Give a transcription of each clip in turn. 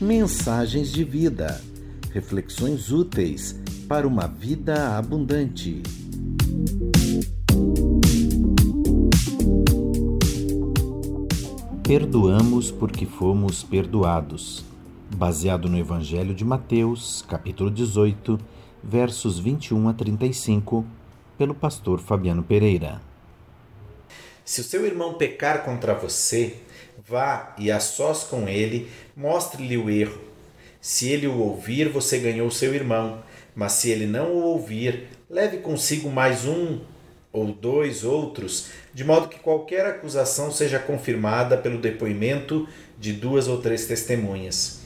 Mensagens de vida. Reflexões úteis para uma vida abundante. Perdoamos porque fomos perdoados. Baseado no Evangelho de Mateus, capítulo 18, versos 21 a 35, pelo pastor Fabiano Pereira. Se o seu irmão pecar contra você, vá e a sós com ele, mostre-lhe o erro. Se ele o ouvir, você ganhou seu irmão, mas se ele não o ouvir, leve consigo mais um ou dois outros, de modo que qualquer acusação seja confirmada pelo depoimento de duas ou três testemunhas.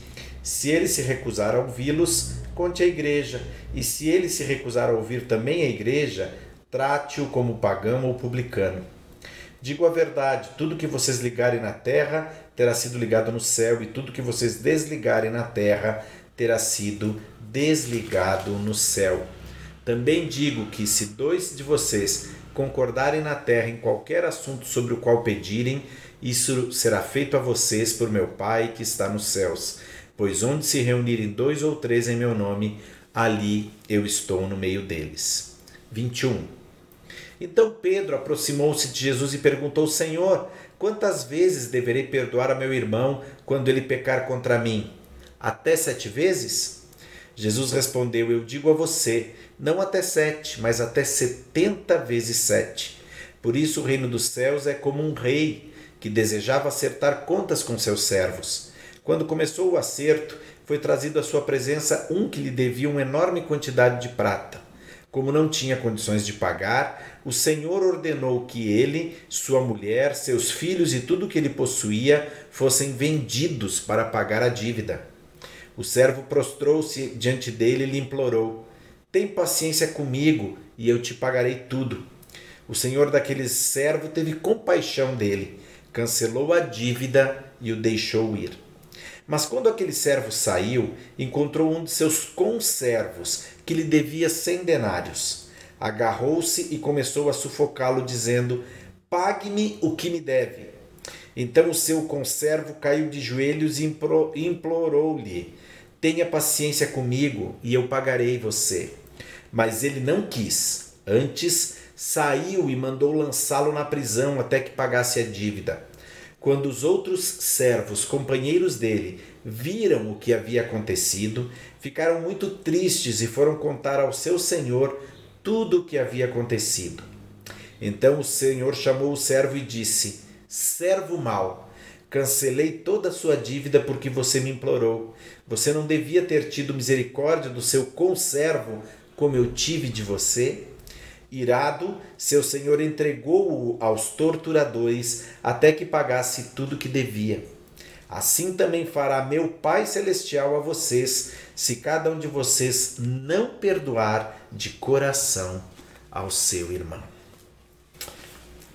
Se ele se recusar a ouvi-los, conte à igreja, e se ele se recusar a ouvir também a igreja, trate-o como pagão ou publicano. Digo a verdade: tudo que vocês ligarem na terra terá sido ligado no céu, e tudo que vocês desligarem na terra terá sido desligado no céu. Também digo que, se dois de vocês concordarem na terra em qualquer assunto sobre o qual pedirem, isso será feito a vocês por meu Pai que está nos céus. Pois onde se reunirem dois ou três em meu nome, ali eu estou no meio deles. 21. Então Pedro aproximou-se de Jesus e perguntou: Senhor, quantas vezes deverei perdoar a meu irmão quando ele pecar contra mim? Até sete vezes? Jesus respondeu: Eu digo a você, não até sete, mas até setenta vezes sete. Por isso o reino dos céus é como um rei que desejava acertar contas com seus servos. Quando começou o acerto, foi trazido à sua presença um que lhe devia uma enorme quantidade de prata. Como não tinha condições de pagar, o Senhor ordenou que ele, sua mulher, seus filhos e tudo que ele possuía fossem vendidos para pagar a dívida. O servo prostrou-se diante dele e lhe implorou: Tem paciência comigo e eu te pagarei tudo. O senhor daquele servo teve compaixão dele, cancelou a dívida e o deixou ir. Mas quando aquele servo saiu, encontrou um de seus conservos, que lhe devia cem denários. Agarrou-se e começou a sufocá-lo, dizendo: Pague-me o que me deve. Então o seu conservo caiu de joelhos e implorou-lhe: Tenha paciência comigo e eu pagarei você. Mas ele não quis. Antes, saiu e mandou lançá-lo na prisão até que pagasse a dívida. Quando os outros servos, companheiros dele, viram o que havia acontecido, ficaram muito tristes e foram contar ao seu senhor tudo o que havia acontecido. Então o senhor chamou o servo e disse: Servo mau, cancelei toda a sua dívida porque você me implorou. Você não devia ter tido misericórdia do seu conservo como eu tive de você? Irado, seu senhor entregou-o aos torturadores até que pagasse tudo que devia. Assim também fará meu Pai Celestial a vocês, se cada um de vocês não perdoar de coração ao seu irmão.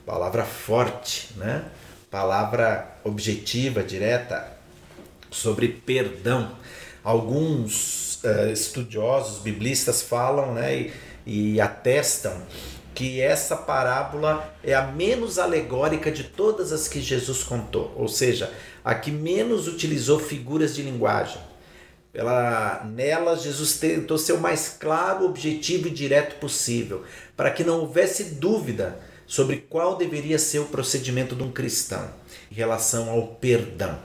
Palavra forte, né? Palavra objetiva, direta, sobre perdão. Alguns uh, estudiosos biblistas falam, né? E, e atestam que essa parábola é a menos alegórica de todas as que Jesus contou, ou seja, a que menos utilizou figuras de linguagem. Ela, nela, Jesus tentou ser o mais claro, objetivo e direto possível, para que não houvesse dúvida sobre qual deveria ser o procedimento de um cristão em relação ao perdão.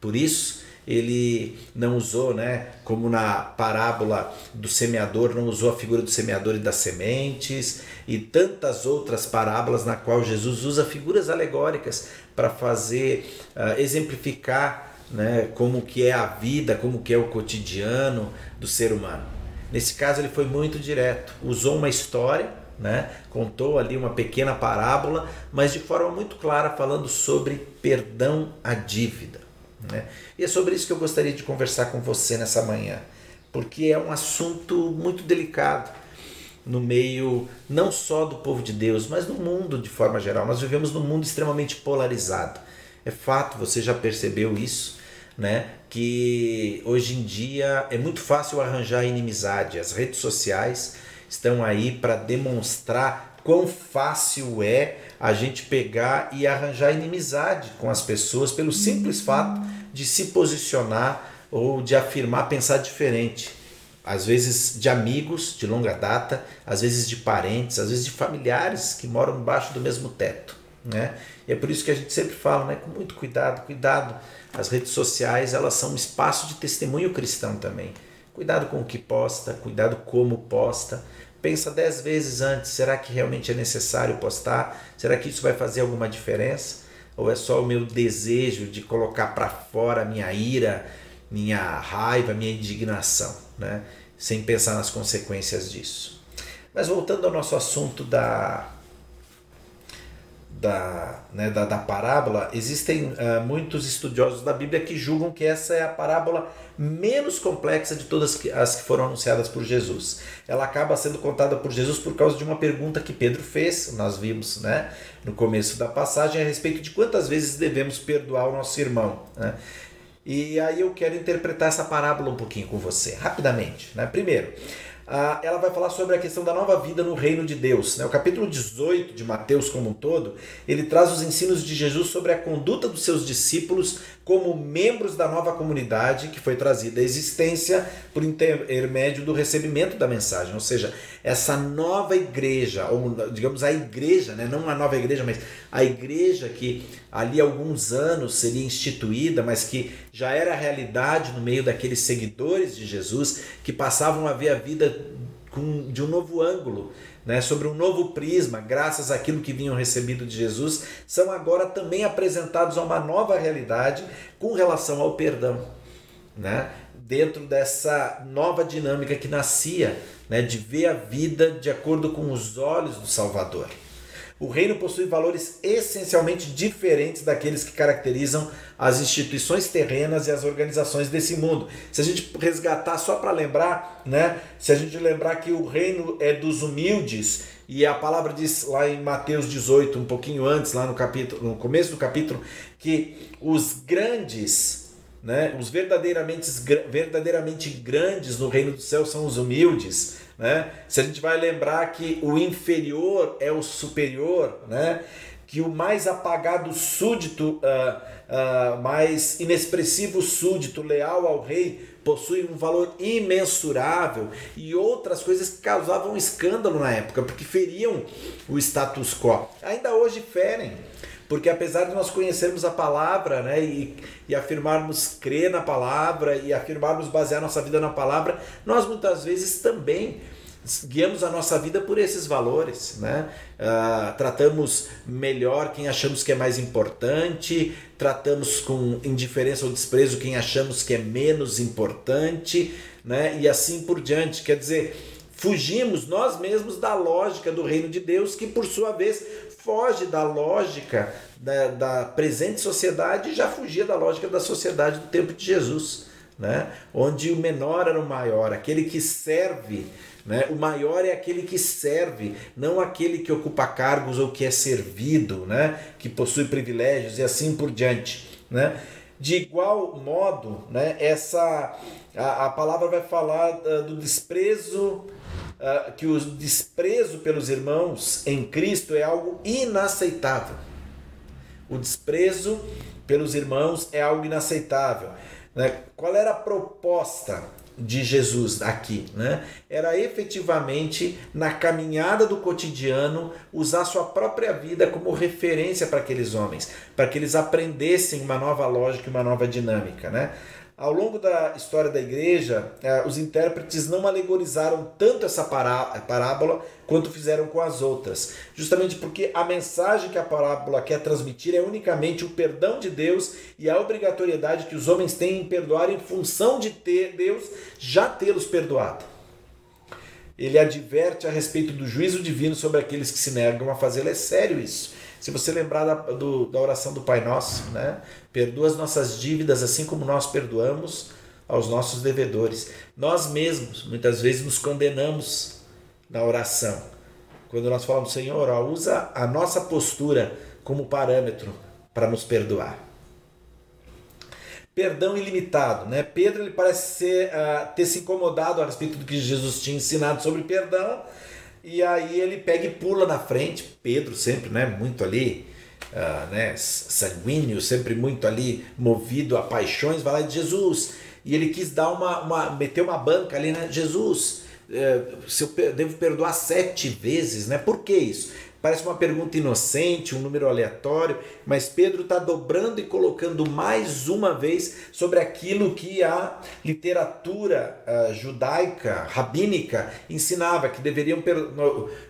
Por isso, ele não usou, né, como na parábola do semeador, não usou a figura do semeador e das sementes e tantas outras parábolas na qual Jesus usa figuras alegóricas para fazer uh, exemplificar, né, como que é a vida, como que é o cotidiano do ser humano. Nesse caso ele foi muito direto, usou uma história, né, contou ali uma pequena parábola, mas de forma muito clara falando sobre perdão à dívida. Né? E é sobre isso que eu gostaria de conversar com você nessa manhã, porque é um assunto muito delicado no meio não só do povo de Deus, mas no mundo de forma geral. Nós vivemos num mundo extremamente polarizado. É fato, você já percebeu isso, né? Que hoje em dia é muito fácil arranjar inimizade. As redes sociais estão aí para demonstrar quão fácil é a gente pegar e arranjar inimizade com as pessoas pelo simples fato de se posicionar ou de afirmar pensar diferente. Às vezes de amigos de longa data, às vezes de parentes, às vezes de familiares que moram embaixo do mesmo teto. Né? E é por isso que a gente sempre fala, né, com muito cuidado, cuidado. As redes sociais elas são um espaço de testemunho cristão também. Cuidado com o que posta, cuidado como posta. Pensa dez vezes antes, será que realmente é necessário postar? Será que isso vai fazer alguma diferença? Ou é só o meu desejo de colocar para fora minha ira, minha raiva, minha indignação, né? sem pensar nas consequências disso? Mas voltando ao nosso assunto da da, né, da, da parábola, existem uh, muitos estudiosos da Bíblia que julgam que essa é a parábola menos complexa de todas as que foram anunciadas por Jesus. Ela acaba sendo contada por Jesus por causa de uma pergunta que Pedro fez, nós vimos né, no começo da passagem, a respeito de quantas vezes devemos perdoar o nosso irmão. Né? E aí eu quero interpretar essa parábola um pouquinho com você, rapidamente. Né? Primeiro, ah, ela vai falar sobre a questão da nova vida no reino de Deus. Né? O capítulo 18 de Mateus, como um todo, ele traz os ensinos de Jesus sobre a conduta dos seus discípulos como membros da nova comunidade que foi trazida à existência por intermédio do recebimento da mensagem. Ou seja, essa nova igreja, ou digamos a igreja, né? não a nova igreja, mas a igreja que ali há alguns anos seria instituída, mas que já era realidade no meio daqueles seguidores de Jesus que passavam a ver a vida de um novo ângulo, né, sobre um novo prisma, graças àquilo que vinham recebido de Jesus, são agora também apresentados a uma nova realidade com relação ao perdão. Né? Dentro dessa nova dinâmica que nascia né, de ver a vida de acordo com os olhos do Salvador. O reino possui valores essencialmente diferentes daqueles que caracterizam as instituições terrenas e as organizações desse mundo. Se a gente resgatar só para lembrar, né? Se a gente lembrar que o reino é dos humildes e a palavra diz lá em Mateus 18, um pouquinho antes, lá no capítulo, no começo do capítulo, que os grandes, né, os verdadeiramente, verdadeiramente grandes no reino do céu são os humildes. Né? Se a gente vai lembrar que o inferior é o superior, né? que o mais apagado súdito, uh, uh, mais inexpressivo súdito, leal ao rei, possui um valor imensurável e outras coisas que causavam escândalo na época, porque feriam o status quo. Ainda hoje ferem, porque apesar de nós conhecermos a palavra né, e, e afirmarmos crer na palavra e afirmarmos basear nossa vida na palavra, nós muitas vezes também guiamos a nossa vida por esses valores, né? Uh, tratamos melhor quem achamos que é mais importante, tratamos com indiferença ou desprezo quem achamos que é menos importante, né? E assim por diante. Quer dizer, fugimos nós mesmos da lógica do reino de Deus, que por sua vez foge da lógica da, da presente sociedade e já fugia da lógica da sociedade do tempo de Jesus, né? Onde o menor era o maior, aquele que serve né? O maior é aquele que serve, não aquele que ocupa cargos ou que é servido, né? que possui privilégios e assim por diante. Né? De igual modo, né, essa, a, a palavra vai falar uh, do desprezo, uh, que o desprezo pelos irmãos em Cristo é algo inaceitável. O desprezo pelos irmãos é algo inaceitável. Né? Qual era a proposta? de Jesus aqui, né? Era efetivamente na caminhada do cotidiano usar sua própria vida como referência para aqueles homens, para que eles aprendessem uma nova lógica e uma nova dinâmica, né? Ao longo da história da igreja, eh, os intérpretes não alegorizaram tanto essa parábola quanto fizeram com as outras, justamente porque a mensagem que a parábola quer transmitir é unicamente o perdão de Deus e a obrigatoriedade que os homens têm em perdoar em função de ter Deus já tê-los perdoado. Ele adverte a respeito do juízo divino sobre aqueles que se negam a fazê-lo. É sério isso. Se você lembrar da, do, da oração do Pai Nosso, né? Perdoa as nossas dívidas assim como nós perdoamos aos nossos devedores. Nós mesmos, muitas vezes, nos condenamos na oração. Quando nós falamos, Senhor, ó, usa a nossa postura como parâmetro para nos perdoar. perdão ilimitado. Né? Pedro ele parece ser, uh, ter se incomodado a respeito do que Jesus tinha ensinado sobre perdão, e aí ele pega e pula na frente. Pedro sempre né, muito ali, uh, né, sanguíneo, sempre muito ali movido a paixões, vai lá de Jesus. E ele quis dar uma, uma meter uma banca ali, né? Jesus, é, se eu devo perdoar sete vezes, né? Por que isso? Parece uma pergunta inocente, um número aleatório, mas Pedro está dobrando e colocando mais uma vez sobre aquilo que a literatura uh, judaica, rabínica, ensinava, que deveriam,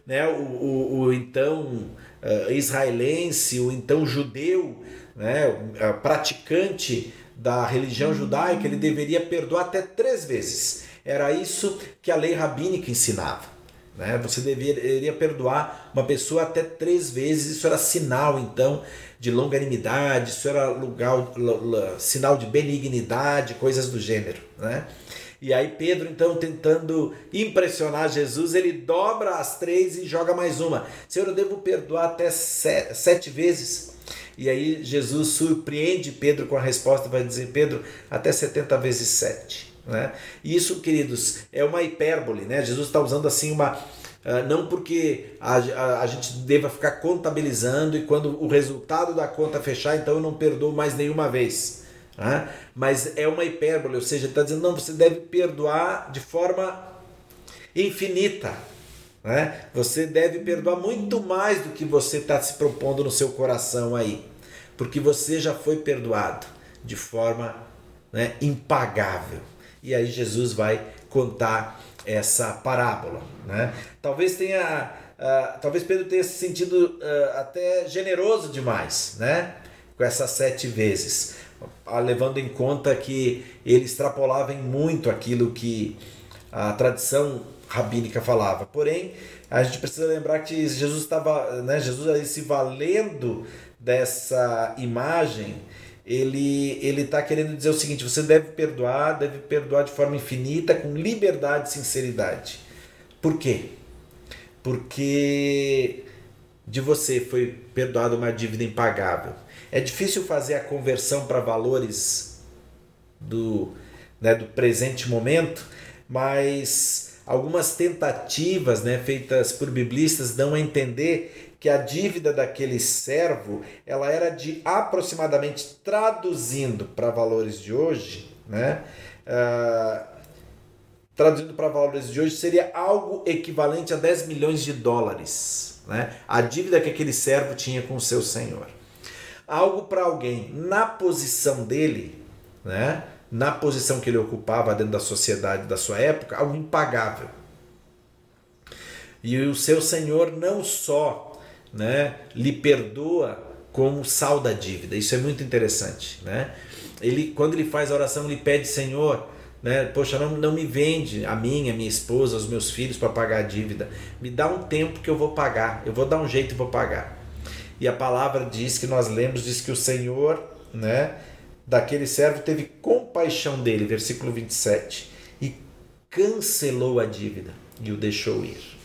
né, o, o, o então uh, israelense, o então judeu, né, uh, praticante da religião judaica, ele deveria perdoar até três vezes. Era isso que a lei rabínica ensinava. Né? Você deveria perdoar uma pessoa até três vezes, isso era sinal então de longanimidade, isso era lugar, sinal de benignidade, coisas do gênero. Né? E aí Pedro, então, tentando impressionar Jesus, ele dobra as três e joga mais uma. Senhor, eu devo perdoar até sete vezes. E aí Jesus surpreende Pedro com a resposta, vai dizer, Pedro, até 70 vezes sete. Né? Isso, queridos, é uma hipérbole. Né? Jesus está usando assim uma. Uh, não porque a, a, a, gente deva ficar contabilizando e quando o resultado da conta fechar, então eu não perdoo mais nenhuma vez. Né? Mas é uma hipérbole, ou seja, está dizendo, não, você deve perdoar de forma infinita. Né? Você deve perdoar muito mais do que você está se propondo no seu coração aí, porque você já foi perdoado de forma né, impagável. E aí Jesus vai contar essa parábola. Né? Talvez tenha. Uh, talvez Pedro tenha se sentido uh, até generoso demais, né? Com essas sete vezes, levando em conta que ele extrapolava em muito aquilo que a tradição rabínica falava. Porém, a gente precisa lembrar que Jesus estava, né? Jesus aí se valendo dessa imagem ele ele está querendo dizer o seguinte: você deve perdoar, deve perdoar de forma infinita, com liberdade e sinceridade. Por quê? Porque de você foi perdoada uma dívida impagável. É difícil fazer a conversão para valores do, né, do presente momento, mas algumas tentativas né, feitas por biblistas dão a entender que a dívida daquele servo ela era de aproximadamente traduzindo para valores de hoje, né? Uh, traduzindo para valores de hoje seria algo equivalente a 10 milhões de dólares, né? A dívida que aquele servo tinha com o seu senhor. Algo para alguém na posição dele, né? Na posição que ele ocupava dentro da sociedade da sua época, algo impagável. E o seu senhor não só né, lhe perdoa como sal da dívida. Isso é muito interessante, né? Ele quando ele faz a oração, ele pede, Senhor, né, poxa, não, não me vende a mim, a minha esposa, os meus filhos para pagar a dívida. Me dá um tempo que eu vou pagar. Eu vou dar um jeito e vou pagar. E a palavra diz que nós lemos diz que o Senhor, né, daquele servo teve compaixão dele, versículo 27, e cancelou a dívida e o deixou ir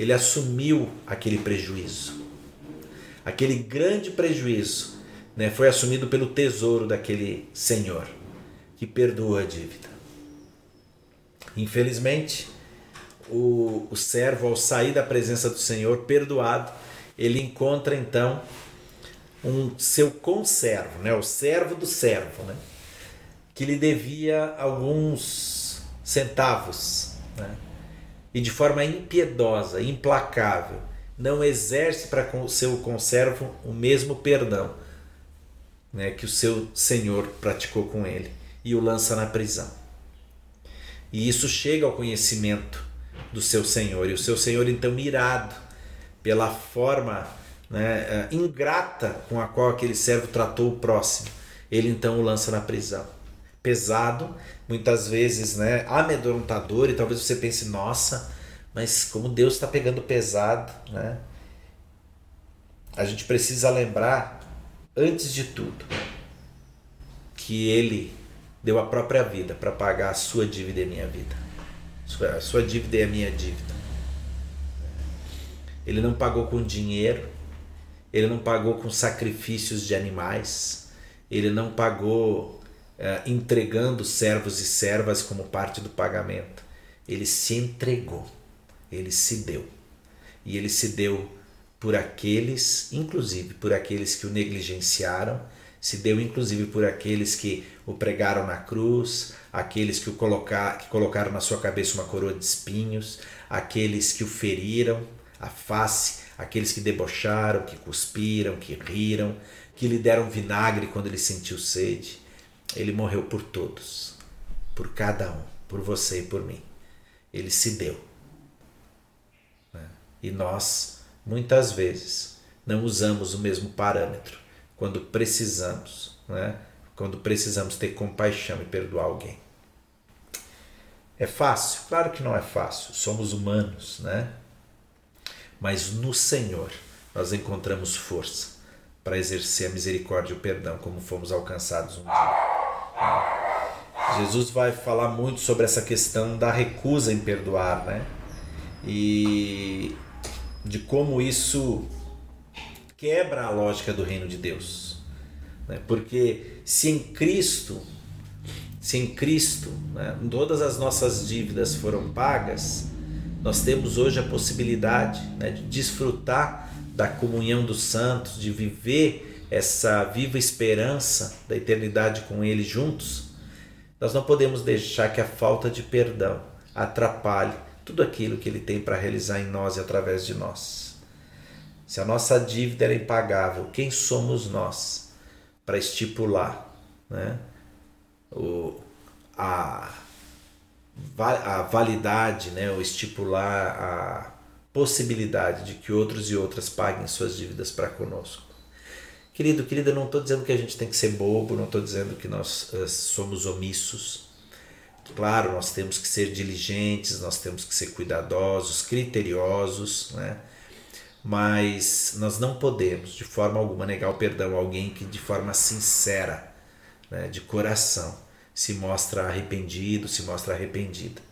ele assumiu aquele prejuízo. Aquele grande prejuízo né, foi assumido pelo tesouro daquele senhor que perdoa a dívida. Infelizmente, o, o servo, ao sair da presença do Senhor, perdoado, ele encontra então um seu conservo, né, o servo do servo, né, que lhe devia alguns centavos. Né, e de forma impiedosa, implacável, não exerce para o seu conservo o mesmo perdão né, que o seu senhor praticou com ele e o lança na prisão. E isso chega ao conhecimento do seu senhor, e o seu senhor, então, irado pela forma né, eh, ingrata com a qual aquele servo tratou o próximo, ele então o lança na prisão pesado, muitas vezes né, amedrontador, e talvez você pense, nossa, mas como Deus está pegando pesado, né? A gente precisa lembrar, antes de tudo, que Ele deu a própria vida para pagar a sua dívida e a minha vida. A sua dívida e a minha dívida. Ele não pagou com dinheiro, ele não pagou com sacrifícios de animais, ele não pagou uh, entregando servos e servas como parte do pagamento. Ele se entregou, ele se deu. E ele se deu por aqueles, inclusive por aqueles que o negligenciaram, se deu inclusive por aqueles que o pregaram na cruz, aqueles que o colocar, que colocaram na sua cabeça uma coroa de espinhos, aqueles que o feriram a face, aqueles que debocharam, que cuspiram, que riram, que lhe deram vinagre quando ele sentiu sede. Ele morreu por todos, por cada um, por você e por mim. Ele se deu. Né? E nós muitas vezes não usamos o mesmo parâmetro quando precisamos, né? quando precisamos ter compaixão e perdoar alguém. É fácil? Claro que não é fácil, somos humanos, né? Mas no Senhor nós encontramos força para exercer a misericórdia e o perdão como fomos alcançados um dia. Jesus vai falar muito sobre essa questão da recusa em perdoar, né? E de como isso quebra a lógica do reino de Deus. Né? Porque se em Cristo, se em Cristo né, todas as nossas dívidas foram pagas, nós temos hoje a possibilidade né, de desfrutar da comunhão dos santos, de viver essa viva esperança da eternidade com Ele juntos. Nós não podemos deixar que a falta de perdão atrapalhe tudo aquilo que Ele tem para realizar em nós e através de nós. Se a nossa dívida era impagável, quem somos nós para estipular né, o, a, a validade, né, ou estipular a possibilidade de que outros e outras paguem suas dívidas para conosco? Querido, querida, não estou dizendo que a gente tem que ser bobo, não estou dizendo que nós uh, somos omissos. Claro, nós temos que ser diligentes, nós temos que ser cuidadosos, criteriosos, né? mas nós não podemos, de forma alguma, negar o perdão a alguém que, de forma sincera, né, de coração, se mostra arrependido, se mostra arrependida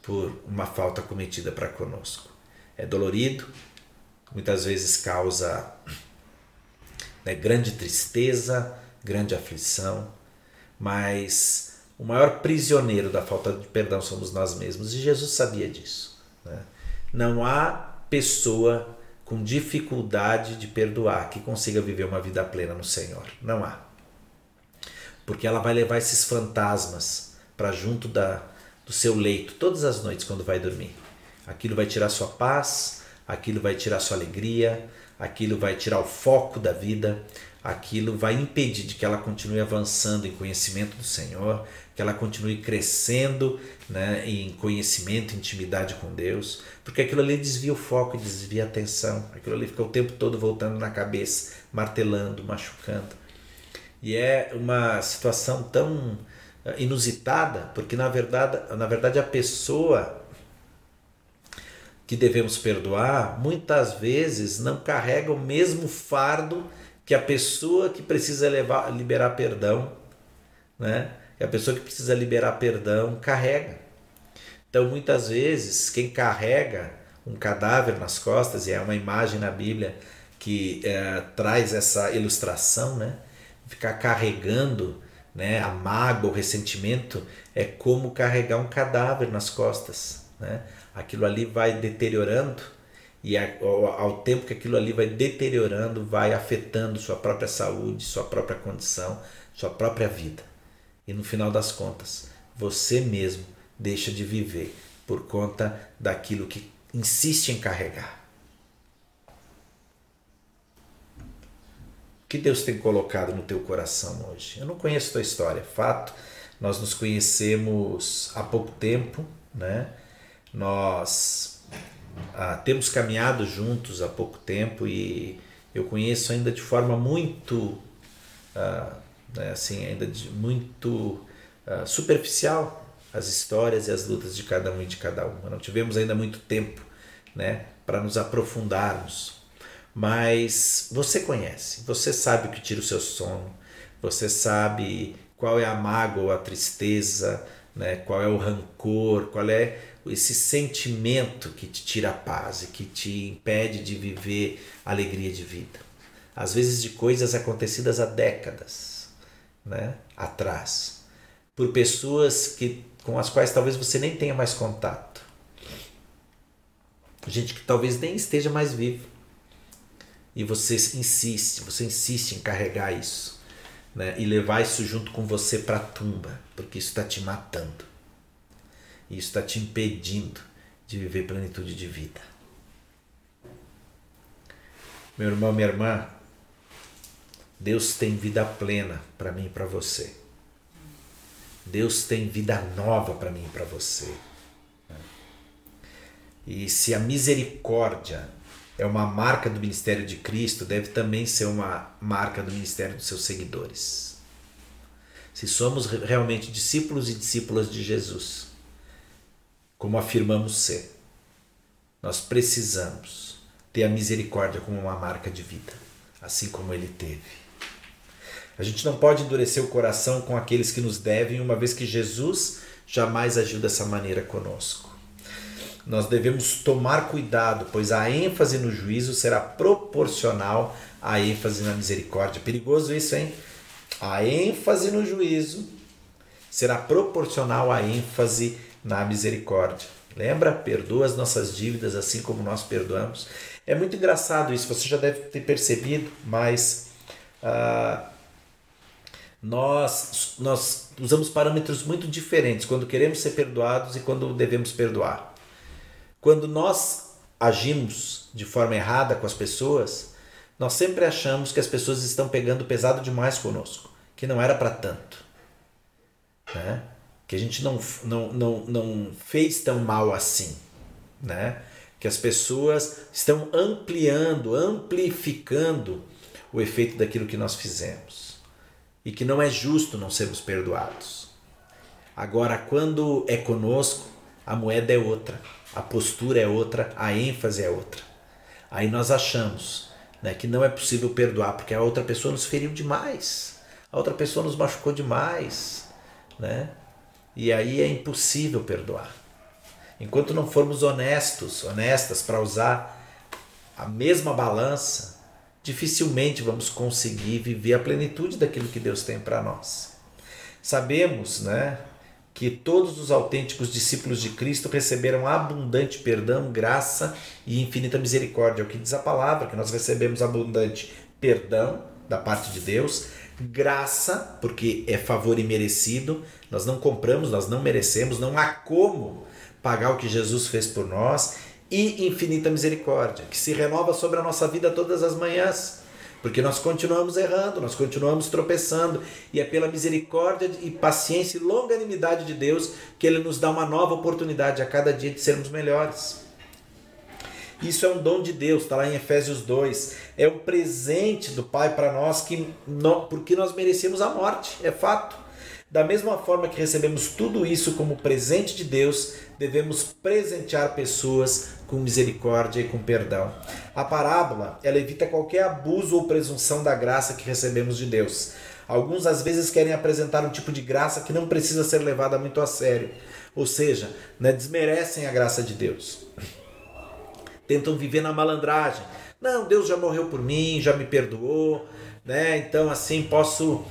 por uma falta cometida para conosco. É dolorido, muitas vezes causa né, grande tristeza, grande aflição, mas o maior prisioneiro da falta de perdão somos nós mesmos e Jesus sabia disso. Né? Não há pessoa com dificuldade de perdoar que consiga viver uma vida plena no Senhor. Não há. Porque ela vai levar esses fantasmas para junto da, do seu leito todas as noites quando vai dormir. Aquilo vai tirar sua paz, aquilo vai tirar sua alegria, aquilo vai tirar o foco da vida, aquilo vai impedir de que ela continue avançando em conhecimento do Senhor, que ela continue crescendo né, em conhecimento, intimidade com Deus, porque aquilo ali desvia o foco desvia a atenção, aquilo ali fica o tempo todo voltando na cabeça, martelando, machucando. E é uma situação tão eh, inusitada, porque na verdade, na verdade a pessoa que devemos perdoar muitas vezes não carrega o mesmo fardo que a pessoa que precisa levar, liberar perdão, né? Que a pessoa que precisa liberar perdão carrega. Então, muitas vezes, quem carrega um cadáver nas costas, e é uma imagem na Bíblia que é, traz essa ilustração, né? Ficar carregando né, a mágoa, o ressentimento, é como carregar um cadáver nas costas. Né? Aquilo ali vai deteriorando e ao tempo que aquilo ali vai deteriorando, vai afetando sua própria saúde, sua própria condição, sua própria vida. E no final das contas, você mesmo deixa de viver por conta daquilo que insiste em carregar. O que Deus tem colocado no teu coração hoje? Eu não conheço tua história, fato. Nós nos conhecemos há pouco tempo, né? Nós ah, temos caminhado juntos há pouco tempo e eu conheço ainda de forma muito ah, né, assim ainda de muito uh, superficial as histórias e as lutas de cada um e de cada uma. Não tivemos ainda muito tempo, né, para nos aprofundarmos. Mas você conhece, você sabe o que tira o seu sono, você sabe qual é a mágoa a tristeza, né, qual é o rancor, qual é esse sentimento que te tira a paz e que te impede de viver alegria de vida. Às vezes de coisas acontecidas há décadas, né, atrás, por pessoas que com as quais talvez você nem tenha mais contato. Gente que talvez nem esteja mais viva. E você insiste, você insiste em carregar isso, né, e levar isso junto com você para a tumba, porque isso está te matando. Isso está te impedindo de viver plenitude de vida. Meu irmão, minha irmã, Deus tem vida plena para mim e para você. Deus tem vida nova para mim e para você. E se a misericórdia é uma marca do ministério de Cristo, deve também ser uma marca do ministério dos seus seguidores. Se somos realmente discípulos e discípulas de Jesus, como afirmamos ser, nós precisamos ter a misericórdia como uma marca de vida, assim como ele teve. A gente não pode endurecer o coração com aqueles que nos devem, uma vez que Jesus jamais agiu dessa maneira conosco. Nós devemos tomar cuidado, pois a ênfase no juízo será proporcional à ênfase na misericórdia. Perigoso isso, hein? A ênfase no juízo será proporcional à ênfase na misericórdia. Lembra? Perdoa as nossas dívidas assim como nós perdoamos. É muito engraçado isso, você já deve ter percebido, mas uh, nós, nós usamos parâmetros muito diferentes quando queremos ser perdoados e quando devemos perdoar. Quando nós agimos de forma errada com as pessoas, nós sempre achamos que as pessoas estão pegando pesado demais conosco, que não era para tanto. Né? Que a gente não, não, não, não fez tão mal assim. Né? Que as pessoas estão ampliando, amplificando o efeito daquilo que nós fizemos e que não é justo não sermos perdoados. Agora, quando é conosco, a moeda é outra, a postura é outra, a ênfase é outra. Aí nós achamos né, que não é possível perdoar porque a outra pessoa nos feriu demais, a outra pessoa nos machucou demais, né? E aí é impossível perdoar. Enquanto não formos honestos, honestas para usar a mesma balança, dificilmente vamos conseguir viver a plenitude daquilo que Deus tem para nós. Sabemos, né, que todos os autênticos discípulos de Cristo receberam abundante perdão, graça e infinita misericórdia. É o que diz a palavra, que nós recebemos abundante perdão da parte de Deus, graça, porque é favor imerecido, nós não compramos, nós não merecemos, não há como pagar o que Jesus fez por nós, e infinita misericórdia, que se renova sobre a nossa vida todas as manhãs. Porque nós continuamos errando, nós continuamos tropeçando, e é pela misericórdia e paciência e longanimidade de Deus que Ele nos dá uma nova oportunidade a cada dia de sermos melhores. Isso é um dom de Deus, está lá em Efésios 2. É um presente do Pai para nós que não, porque nós merecemos a morte, é fato. Da mesma forma que recebemos tudo isso como presente de Deus, devemos presentear pessoas com misericórdia e com perdão. A parábola, ela evita qualquer abuso ou presunção da graça que recebemos de Deus. Alguns às vezes querem apresentar um tipo de graça que não precisa ser levada muito a sério, ou seja, né, desmerecem a graça de Deus. Tentam viver na malandragem. Não, Deus já morreu por mim, já me perdoou, né? Então assim posso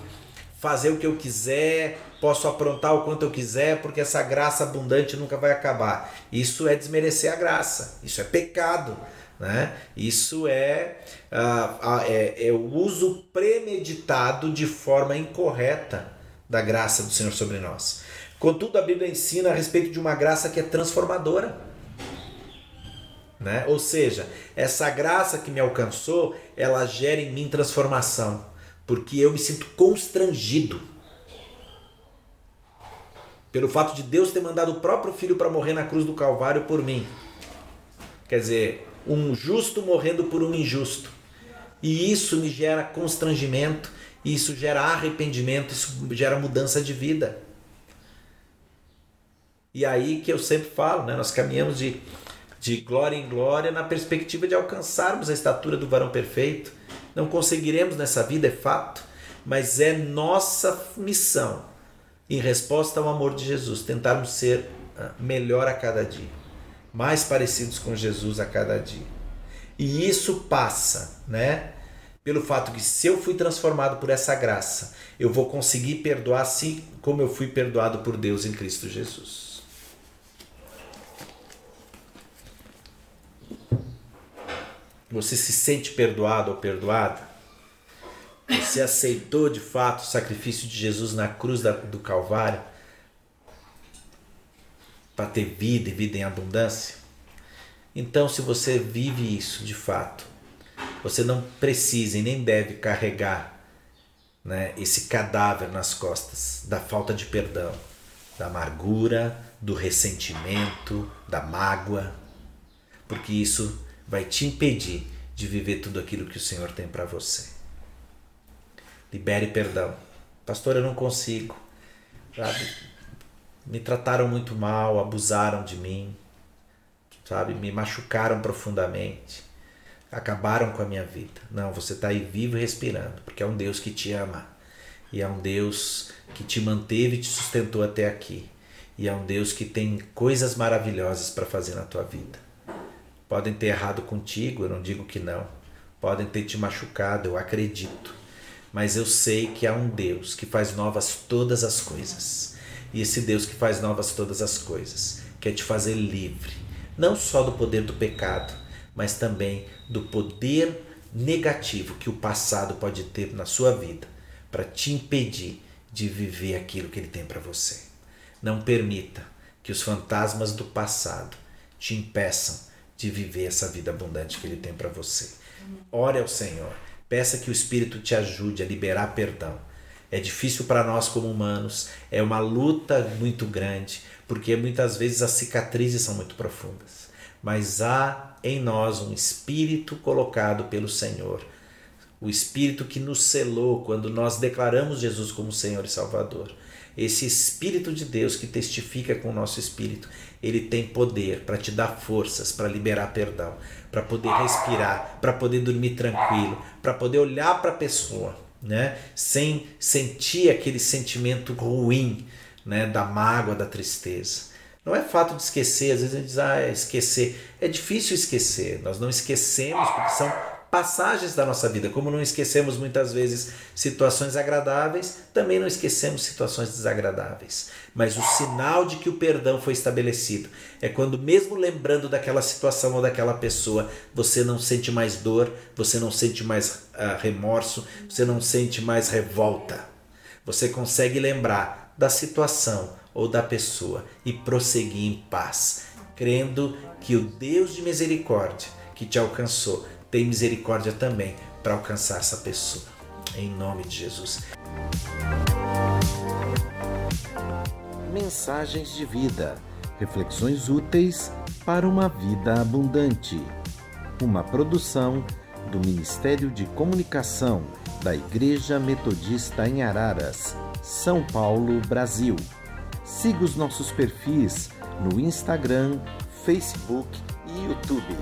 fazer o que eu quiser, posso aprontar o quanto eu quiser, porque essa graça abundante nunca vai acabar. Isso é desmerecer a graça, isso é pecado. Né? Isso é, uh, é, é o uso premeditado de forma incorreta da graça do Senhor sobre nós. Contudo, a Bíblia ensina a respeito de uma graça que é transformadora. Né? Ou seja, essa graça que me alcançou, ela gera em mim transformação porque eu me sinto constrangido pelo fato de Deus ter mandado o próprio filho para morrer na cruz do Calvário por mim. Quer dizer, um justo morrendo por um injusto. E isso me gera constrangimento, isso gera arrependimento, isso gera mudança de vida. E aí que eu sempre falo, né? nós caminhamos de, de glória em glória na perspectiva de alcançarmos a estatura do varão perfeito não conseguiremos nessa vida, é fato, mas é nossa missão, em resposta ao amor de Jesus, tentarmos ser ah, melhor a cada dia, mais parecidos com Jesus a cada dia. E isso passa, né? pelo fato que se eu fui transformado por essa graça, eu vou conseguir perdoar assim como eu fui perdoado por Deus em Cristo Jesus. Você se sente perdoado ou perdoada? Você aceitou de fato o sacrifício de Jesus na cruz do Calvário para ter vida e vida em abundância? Então, se você vive isso de fato, você não precisa e nem deve carregar né, esse cadáver nas costas da falta de perdão, da amargura, do ressentimento, da mágoa, porque isso vai te impedir de viver tudo aquilo que o Senhor tem para você. Libere perdão. Pastor, eu não consigo. Sabe? Me trataram muito mal, abusaram de mim, sabe? Me machucaram profundamente acabaram com a minha vida. Não, você está aí vivo e respirando, porque é um Deus que te ama. E é um Deus que te manteve e te sustentou até aqui. E é um Deus que tem coisas maravilhosas para fazer na tua vida. Podem ter errado contigo, eu não digo que não. Podem ter te machucado, eu acredito. Mas eu sei que há um Deus que faz novas todas as coisas. E esse Deus que faz novas todas as coisas quer te fazer livre, não só do poder do pecado, mas também do poder negativo que o passado pode ter na sua vida para te impedir de viver aquilo que ele tem para você. Não permita que os fantasmas do passado te impeçam de viver essa vida abundante que ele tem para você. Ore ao Senhor, peça que o Espírito te ajude a liberar perdão. É difícil para nós como humanos, é uma luta muito grande, porque muitas vezes as cicatrizes são muito profundas. Mas há em nós um espírito colocado pelo Senhor. O espírito que nos selou quando nós declaramos Jesus como Senhor e Salvador. Esse espírito de Deus que testifica com o nosso espírito, ele tem poder para te dar forças, para liberar perdão, para poder respirar, para poder dormir tranquilo, para poder olhar para a pessoa, né, sem sentir aquele sentimento ruim, né, da mágoa, da tristeza. Não é fato de esquecer, às vezes a gente diz, ah, é esquecer. É difícil esquecer, nós não esquecemos porque são passagens da nossa vida. Como não esquecemos muitas vezes situações agradáveis, também não esquecemos situações desagradáveis. Mas o sinal de que o perdão foi estabelecido é quando, mesmo lembrando daquela situação ou daquela pessoa, você não sente mais dor, você não sente mais uh, remorso, você não sente mais revolta. Você consegue lembrar da situação ou da pessoa e prosseguir em paz, crendo que o Deus de misericórdia que te alcançou tem misericórdia também para alcançar essa pessoa. Em nome de Jesus. Mensagens de vida. Reflexões úteis para uma vida abundante. Uma produção do Ministério de Comunicação da Igreja Metodista em Araras, São Paulo, Brasil. Siga os nossos perfis no Instagram, Facebook e YouTube.